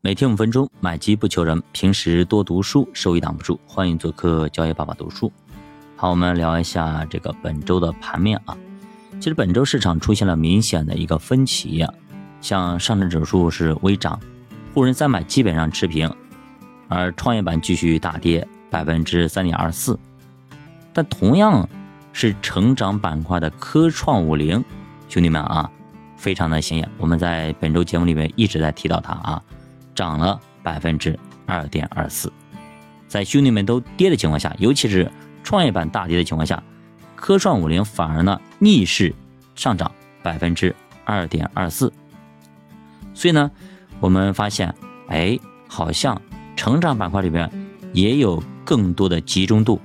每天五分钟，买机不求人，平时多读书，收益挡不住。欢迎做客交易爸爸读书。好，我们聊一下这个本周的盘面啊。其实本周市场出现了明显的一个分歧，像上证指数是微涨，沪深三百基本上持平，而创业板继续大跌百分之三点二四。但同样是成长板块的科创五零，兄弟们啊，非常的显眼。我们在本周节目里面一直在提到它啊。涨了百分之二点二四，在兄弟们都跌的情况下，尤其是创业板大跌的情况下，科创五零反而呢逆势上涨百分之二点二四。所以呢，我们发现，哎，好像成长板块里边也有更多的集中度，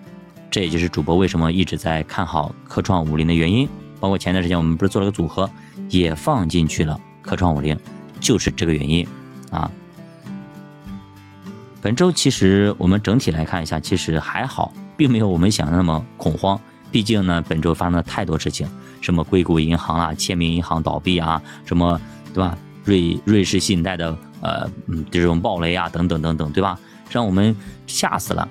这也就是主播为什么一直在看好科创五零的原因。包括前段时间我们不是做了个组合，也放进去了科创五零，就是这个原因啊。本周其实我们整体来看一下，其实还好，并没有我们想的那么恐慌。毕竟呢，本周发生了太多事情，什么硅谷银行啊、签名银行倒闭啊，什么对吧？瑞瑞士信贷的呃嗯这种暴雷啊，等等等等，对吧？让我们吓死了。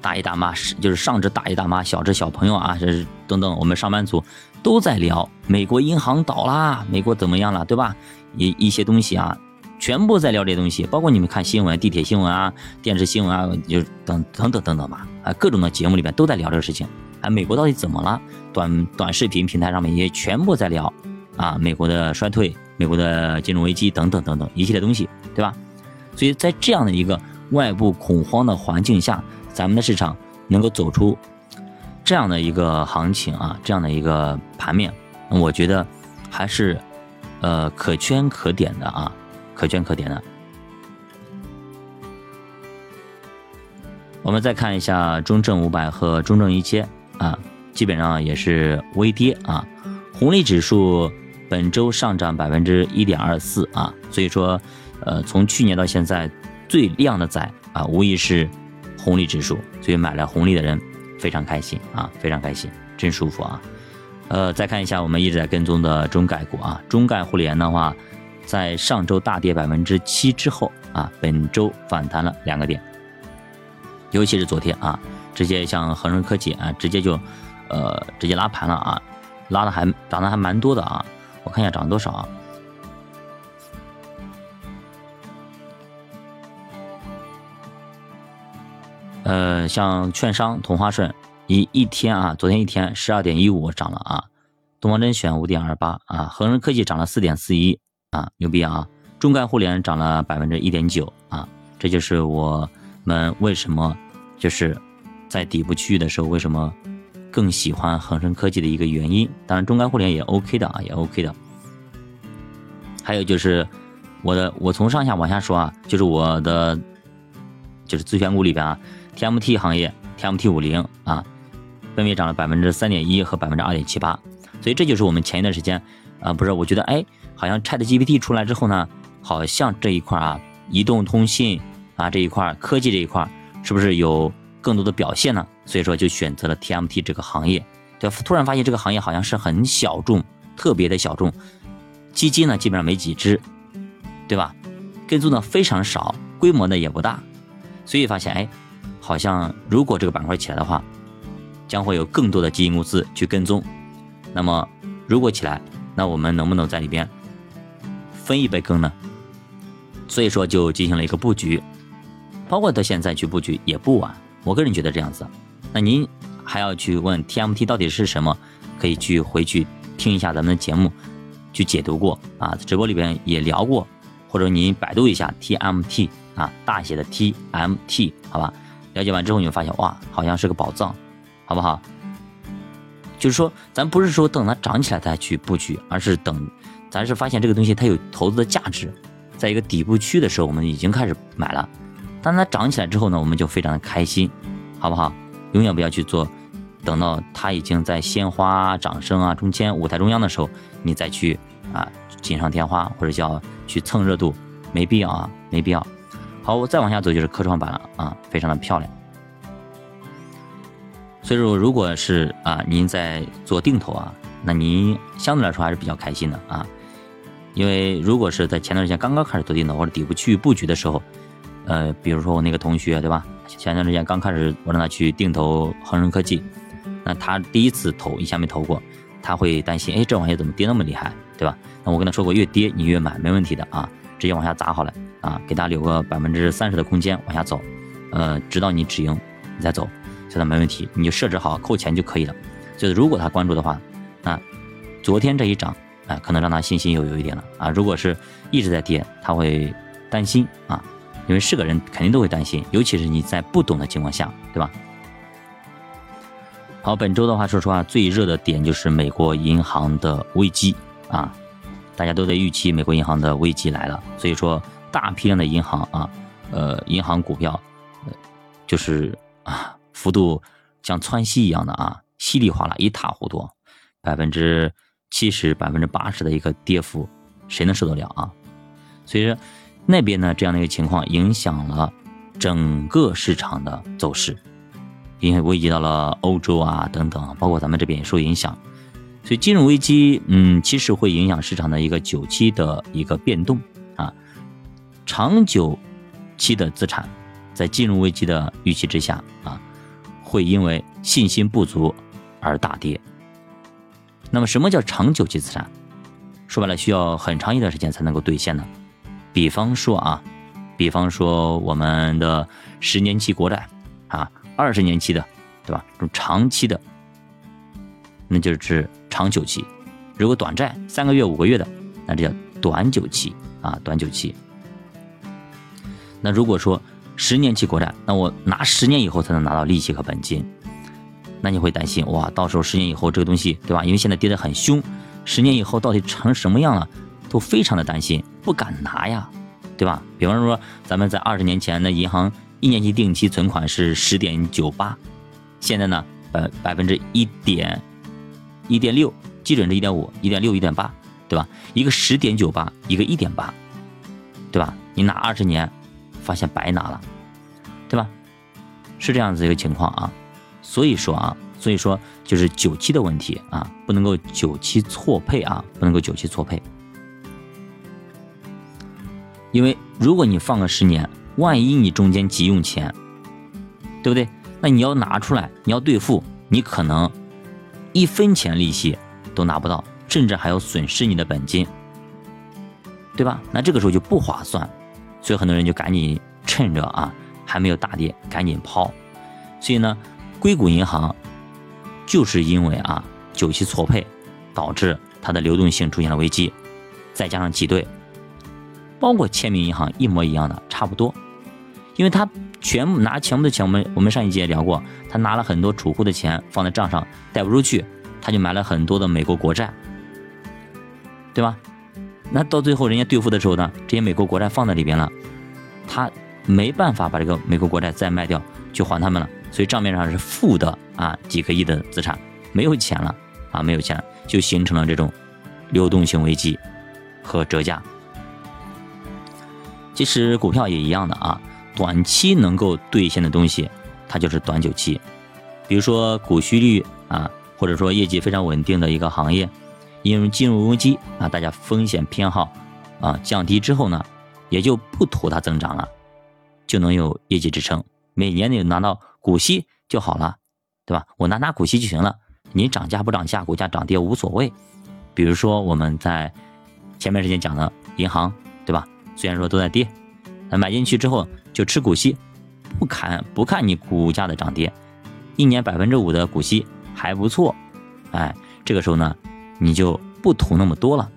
大爷大妈是就是上至大爷大妈，小至小朋友啊，这是等等，我们上班族都在聊美国银行倒啦，美国怎么样了，对吧？一一些东西啊。全部在聊这些东西，包括你们看新闻、地铁新闻啊、电视新闻啊，就等等等等等吧，啊，各种的节目里面都在聊这个事情。啊，美国到底怎么了？短短视频平台上面也全部在聊，啊，美国的衰退、美国的金融危机等等等等一系列东西，对吧？所以在这样的一个外部恐慌的环境下，咱们的市场能够走出这样的一个行情啊，这样的一个盘面，我觉得还是呃可圈可点的啊。可圈可点的。我们再看一下中证五百和中证一千啊，基本上也是微跌啊。红利指数本周上涨百分之一点二四啊，所以说，呃，从去年到现在最靓的仔啊，无疑是红利指数。所以买了红利的人非常开心啊，非常开心，真舒服啊。呃，再看一下我们一直在跟踪的中概股啊，中概互联的话。在上周大跌百分之七之后啊，本周反弹了两个点，尤其是昨天啊，直接像恒生科技啊，直接就，呃，直接拉盘了啊，拉的还涨的还蛮多的啊，我看一下涨了多少啊，呃，像券商同花顺一一天啊，昨天一天十二点一五涨了啊，东方甄选五点二八啊，恒生科技涨了四点四一。啊，牛逼啊！中概互联涨了百分之一点九啊，这就是我们为什么就是在底部区域的时候，为什么更喜欢恒生科技的一个原因。当然，中概互联也 OK 的啊，也 OK 的。还有就是我的，我从上下往下说啊，就是我的就是自选股里边啊，TMT 行业，TMT 五零啊，分别涨了百分之三点一和百分之二点七八，所以这就是我们前一段时间啊，不是，我觉得哎。好像 Chat GPT 出来之后呢，好像这一块啊，移动通信啊这一块科技这一块，是不是有更多的表现呢？所以说就选择了 TMT 这个行业。对，突然发现这个行业好像是很小众，特别的小众，基金呢基本上没几只，对吧？跟踪的非常少，规模呢也不大，所以发现哎，好像如果这个板块起来的话，将会有更多的基金公司去跟踪。那么如果起来，那我们能不能在里边？分一杯羹呢，所以说就进行了一个布局，包括到现在去布局也不晚。我个人觉得这样子，那您还要去问 TMT 到底是什么，可以去回去听一下咱们的节目，去解读过啊，直播里边也聊过，或者您百度一下 TMT 啊，大写的 TMT，好吧？了解完之后你会发现哇，好像是个宝藏，好不好？就是说，咱不是说等它涨起来再去布局，而是等。咱是发现这个东西它有投资的价值，在一个底部区的时候，我们已经开始买了。当它涨起来之后呢，我们就非常的开心，好不好？永远不要去做，等到它已经在鲜花、掌声啊中间舞台中央的时候，你再去啊锦上添花或者叫去蹭热度，没必要啊，没必要。好，我再往下走就是科创板了啊，非常的漂亮。所以说，如果是啊您在做定投啊，那您相对来说还是比较开心的啊。因为如果是在前段时间刚刚开始做定投或者底部区域布局的时候，呃，比如说我那个同学，对吧？前段时间刚开始我让他去定投恒生科技，那他第一次投，以前没投过，他会担心，哎，这玩意怎么跌那么厉害，对吧？那我跟他说过，越跌你越买，没问题的啊，直接往下砸好了啊，给他留个百分之三十的空间往下走，呃，直到你止盈你再走，现在没问题，你就设置好扣钱就可以了。就是如果他关注的话，那昨天这一涨。哎，可能让他信心又有一点了啊！如果是一直在跌，他会担心啊，因为是个人肯定都会担心，尤其是你在不懂的情况下，对吧？好，本周的话，说实话，最热的点就是美国银行的危机啊，大家都在预期美国银行的危机来了，所以说大批量的银行啊，呃，银行股票，就是啊，幅度像窜稀一样的啊，稀里哗啦一塌糊涂，百分之。七十百分之八十的一个跌幅，谁能受得了啊？所以说，那边呢这样的一个情况影响了整个市场的走势，因为危及到了欧洲啊等等，包括咱们这边也受影响。所以金融危机，嗯，其实会影响市场的一个久期的一个变动啊。长久期的资产，在金融危机的预期之下啊，会因为信心不足而大跌。那么什么叫长久期资产？说白了，需要很长一段时间才能够兑现的。比方说啊，比方说我们的十年期国债啊，二十年期的，对吧？这种长期的，那就是指长久期。如果短债三个月、五个月的，那这叫短久期啊，短久期。那如果说十年期国债，那我拿十年以后才能拿到利息和本金。那你会担心哇？到时候十年以后这个东西，对吧？因为现在跌得很凶，十年以后到底成什么样了，都非常的担心，不敢拿呀，对吧？比方说，咱们在二十年前，的银行一年期定期存款是十点九八，现在呢，百百分之一点一点六，基准是一点五，一点六，一点八，对吧？一个十点九八，一个一点八，对吧？你拿二十年，发现白拿了，对吧？是这样子一个情况啊。所以说啊，所以说就是久期的问题啊，不能够久期错配啊，不能够久期错配。因为如果你放个十年，万一你中间急用钱，对不对？那你要拿出来，你要兑付，你可能一分钱利息都拿不到，甚至还要损失你的本金，对吧？那这个时候就不划算，所以很多人就赶紧趁着啊还没有大跌，赶紧抛。所以呢。硅谷银行就是因为啊久期错配，导致它的流动性出现了危机，再加上挤兑，包括签名银行一模一样的，差不多，因为他全部拿全部的钱，我们我们上一节也聊过，他拿了很多储户的钱放在账上贷不出去，他就买了很多的美国国债，对吧？那到最后人家兑付的时候呢，这些美国国债放在里边了，他没办法把这个美国国债再卖掉去还他们了。所以账面上是负的啊，几个亿的资产没有钱了啊，没有钱就形成了这种流动性危机和折价。其实股票也一样的啊，短期能够兑现的东西，它就是短久期。比如说股息率啊，或者说业绩非常稳定的一个行业，因为金融危机啊，大家风险偏好啊降低之后呢，也就不图它增长了，就能有业绩支撑。每年你拿到股息就好了，对吧？我拿拿股息就行了，你涨价不涨价，股价涨跌无所谓。比如说我们在前面时间讲的银行，对吧？虽然说都在跌，那买进去之后就吃股息，不看不看你股价的涨跌，一年百分之五的股息还不错，哎，这个时候呢，你就不图那么多了。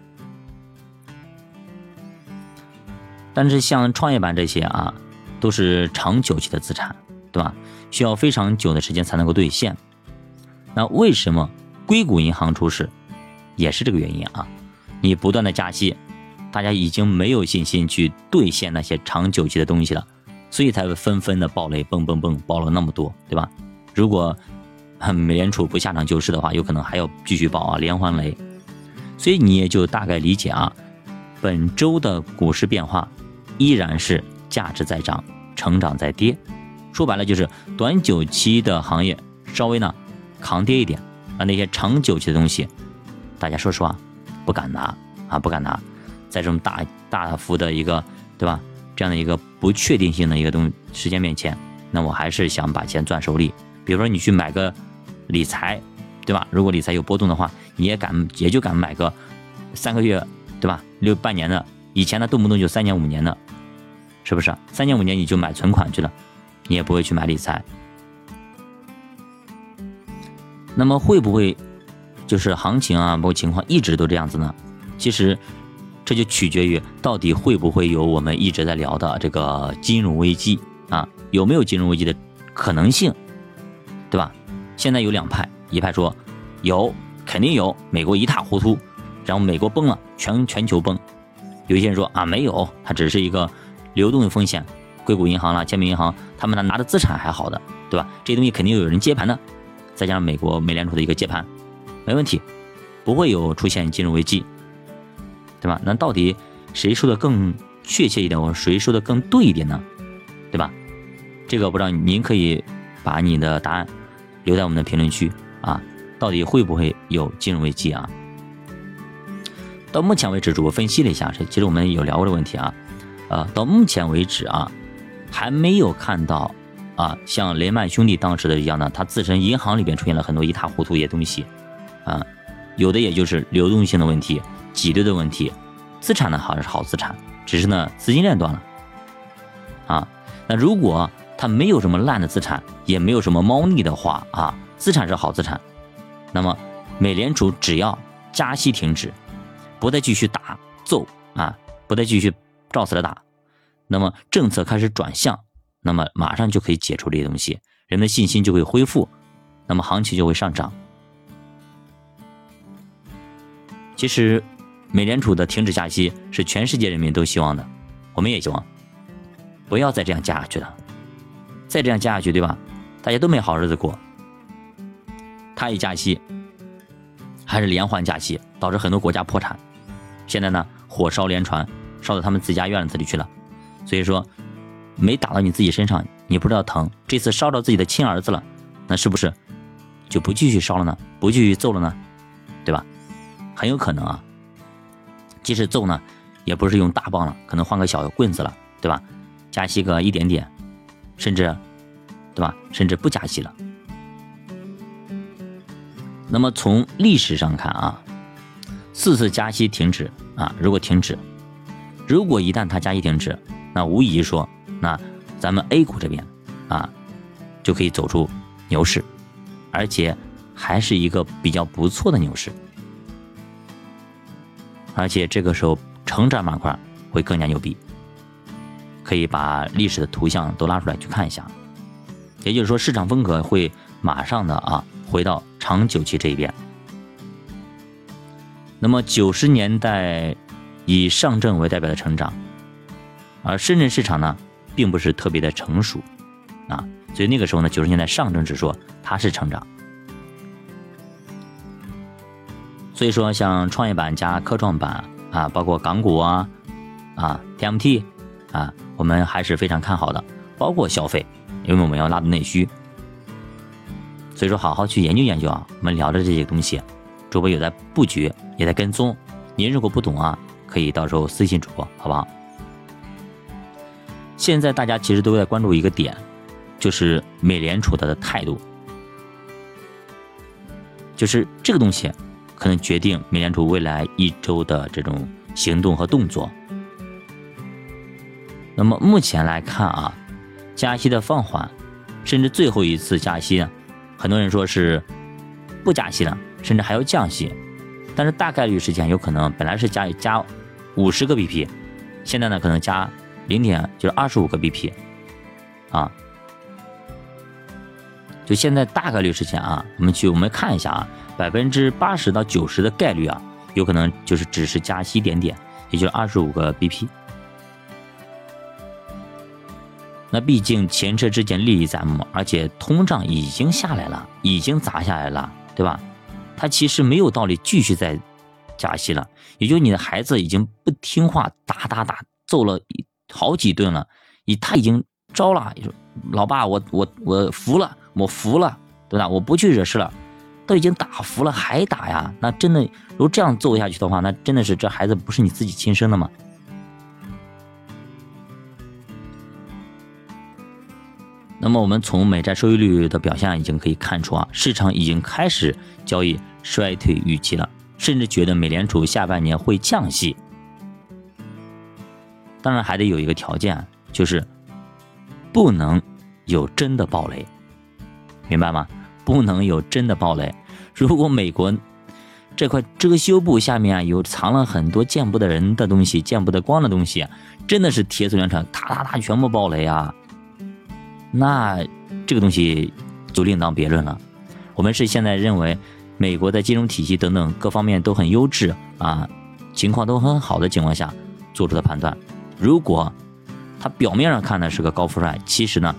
但是像创业板这些啊。都是长久期的资产，对吧？需要非常久的时间才能够兑现。那为什么硅谷银行出事，也是这个原因啊？你不断的加息，大家已经没有信心去兑现那些长久期的东西了，所以才会纷纷的爆雷，蹦蹦蹦爆了那么多，对吧？如果美联储不下场救市的话，有可能还要继续爆啊，连环雷。所以你也就大概理解啊，本周的股市变化依然是价值在涨。成长在跌，说白了就是短久期的行业稍微呢扛跌一点，而那些长久期的东西，大家说实话不敢拿啊，不敢拿。在这种大大幅的一个对吧这样的一个不确定性的一个东时间面前，那我还是想把钱攥手里。比如说你去买个理财，对吧？如果理财有波动的话，你也敢也就敢买个三个月，对吧？六半年的，以前呢动不动就三年五年的，是不是？三年五年你就买存款去了，你也不会去买理财。那么会不会就是行情啊，包括情况一直都这样子呢？其实这就取决于到底会不会有我们一直在聊的这个金融危机啊，有没有金融危机的可能性，对吧？现在有两派，一派说有，肯定有，美国一塌糊涂，然后美国崩了，全全球崩。有些人说啊，没有，它只是一个流动的风险，硅谷银行啦、签名银行，他们拿拿的资产还好的，对吧？这东西肯定有人接盘的。再加上美国美联储的一个接盘，没问题，不会有出现金融危机，对吧？那到底谁说的更确切一点，或谁说的更对一点呢？对吧？这个不知道您可以把你的答案留在我们的评论区啊。到底会不会有金融危机啊？到目前为止，主播分析了一下，这其实我们有聊过的问题啊，呃，到目前为止啊，还没有看到。啊，像雷曼兄弟当时的一样呢，他自身银行里边出现了很多一塌糊涂一些东西，啊，有的也就是流动性的问题、挤兑的问题，资产呢好像是好资产，只是呢资金链断了，啊，那如果他没有什么烂的资产，也没有什么猫腻的话啊，资产是好资产，那么美联储只要加息停止，不再继续打揍啊，不再继续照死的打，那么政策开始转向。那么马上就可以解除这些东西，人们的信心就会恢复，那么行情就会上涨。其实，美联储的停止加息是全世界人民都希望的，我们也希望，不要再这样加下去了。再这样加下去，对吧？大家都没好日子过。他一加息，还是连环加息，导致很多国家破产。现在呢，火烧连船，烧到他们自家院子里去了。所以说。没打到你自己身上，你不知道疼。这次烧到自己的亲儿子了，那是不是就不继续烧了呢？不继续揍了呢？对吧？很有可能啊。即使揍呢，也不是用大棒了，可能换个小棍子了，对吧？加息个一点点，甚至，对吧？甚至不加息了。那么从历史上看啊，四次加息停止啊，如果停止，如果一旦它加息停止，那无疑说。那咱们 A 股这边啊，就可以走出牛市，而且还是一个比较不错的牛市，而且这个时候成长板块会更加牛逼，可以把历史的图像都拉出来去看一下，也就是说市场风格会马上的啊回到长久期这一边。那么九十年代以上证为代表的成长，而深圳市场呢？并不是特别的成熟，啊，所以那个时候呢，九十年代上证指数它是成长，所以说像创业板加科创板啊，包括港股啊，啊 TMT 啊，我们还是非常看好的，包括消费，因为我们要拉动内需，所以说好好去研究研究啊，我们聊的这些东西，主播有在布局，也在跟踪，您如果不懂啊，可以到时候私信主播，好不好？现在大家其实都在关注一个点，就是美联储它的态度，就是这个东西可能决定美联储未来一周的这种行动和动作。那么目前来看啊，加息的放缓，甚至最后一次加息呢，很多人说是不加息了，甚至还要降息，但是大概率事件有可能本来是加加五十个 BP，现在呢可能加。零点就是二十五个 BP，啊，就现在大概率事情啊，我们去我们看一下啊，百分之八十到九十的概率啊，有可能就是只是加息一点点，也就是二十五个 BP。那毕竟前车之鉴历历在目，而且通胀已经下来了，已经砸下来了，对吧？它其实没有道理继续再加息了，也就你的孩子已经不听话，打打打揍了。好几顿了，已他已经招了，老爸，我我我服了，我服了，对吧？我不去惹事了，都已经打服了还打呀？那真的，如果这样做下去的话，那真的是这孩子不是你自己亲生的吗？那么我们从美债收益率的表现已经可以看出啊，市场已经开始交易衰退预期了，甚至觉得美联储下半年会降息。当然还得有一个条件，就是不能有真的暴雷，明白吗？不能有真的暴雷。如果美国这块遮羞布下面啊有藏了很多见不得人的东西、见不得光的东西，真的是铁索连成，咔咔咔全部暴雷啊！那这个东西就另当别论了。我们是现在认为美国的金融体系等等各方面都很优质啊，情况都很好的情况下做出的判断。如果他表面上看的是个高富帅，其实呢，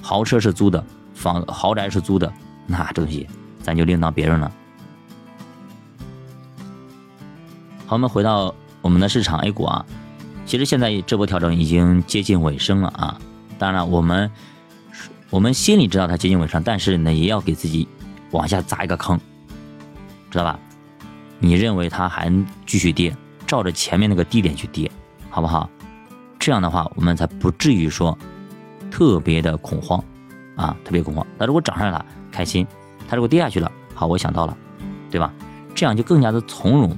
豪车是租的，房豪宅是租的，那这东西咱就另当别论了。好，我们回到我们的市场 A 股啊，其实现在这波调整已经接近尾声了啊。当然了，我们。我们心里知道它接近尾声，但是呢，也要给自己往下砸一个坑，知道吧？你认为它还继续跌，照着前面那个低点去跌，好不好？这样的话，我们才不至于说特别的恐慌啊，特别恐慌。它如果涨上来了，开心；它如果跌下去了，好，我想到了，对吧？这样就更加的从容。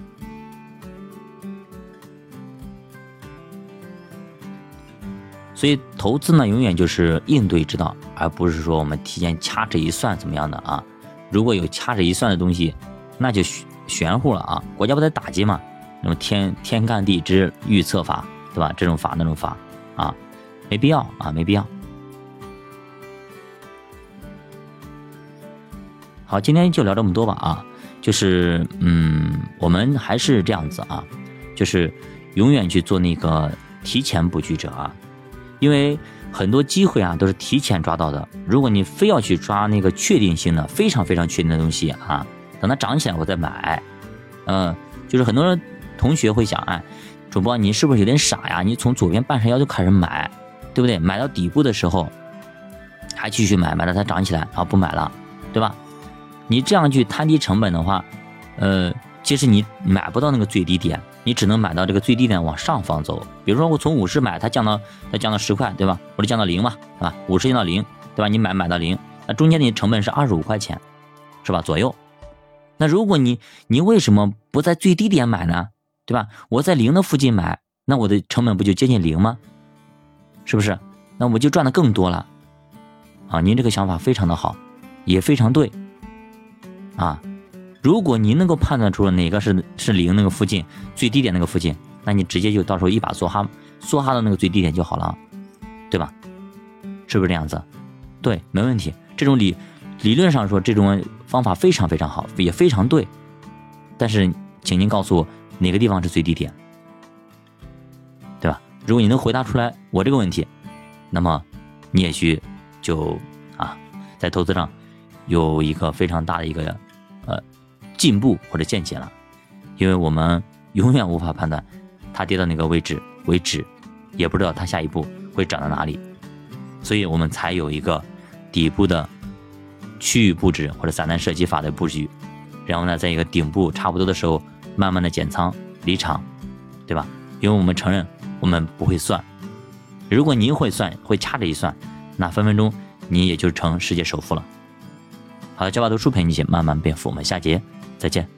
所以投资呢，永远就是应对之道，而不是说我们提前掐指一算怎么样的啊？如果有掐指一算的东西，那就玄乎了啊！国家不在打击嘛，那么天天干地支预测法，对吧？这种法那种法啊，没必要啊，没必要。好，今天就聊这么多吧啊，就是嗯，我们还是这样子啊，就是永远去做那个提前布局者啊。因为很多机会啊都是提前抓到的。如果你非要去抓那个确定性的、非常非常确定的东西啊，等它涨起来我再买，嗯，就是很多人同学会想，哎，主播你是不是有点傻呀？你从左边半山腰就开始买，对不对？买到底部的时候还继续买，买到它涨起来，然后不买了，对吧？你这样去摊低成本的话，呃，其实你买不到那个最低点。你只能买到这个最低点往上方走，比如说我从五十买，它降到它降到十块，对吧？或者降到零嘛，是吧？五十降到零，对吧？你买买到零，那中间的成本是二十五块钱，是吧？左右。那如果你你为什么不在最低点买呢？对吧？我在零的附近买，那我的成本不就接近零吗？是不是？那我就赚的更多了。啊，您这个想法非常的好，也非常对。啊。如果您能够判断出哪个是是零那个附近最低点那个附近，那你直接就到时候一把梭哈梭哈到那个最低点就好了，对吧？是不是这样子？对，没问题。这种理理论上说这种方法非常非常好，也非常对。但是，请您告诉我哪个地方是最低点，对吧？如果你能回答出来我这个问题，那么你也许就啊在投资上有一个非常大的一个呃。进步或者见解了，因为我们永远无法判断它跌到哪个位置为止，也不知道它下一步会涨到哪里，所以我们才有一个底部的区域布置或者散弹射击法的布局，然后呢，在一个顶部差不多的时候，慢慢的减仓离场，对吧？因为我们承认我们不会算，如果您会算，会掐着一算，那分分钟你也就成世界首富了。好，交把读书陪你一起慢慢变富，我们下节。再见。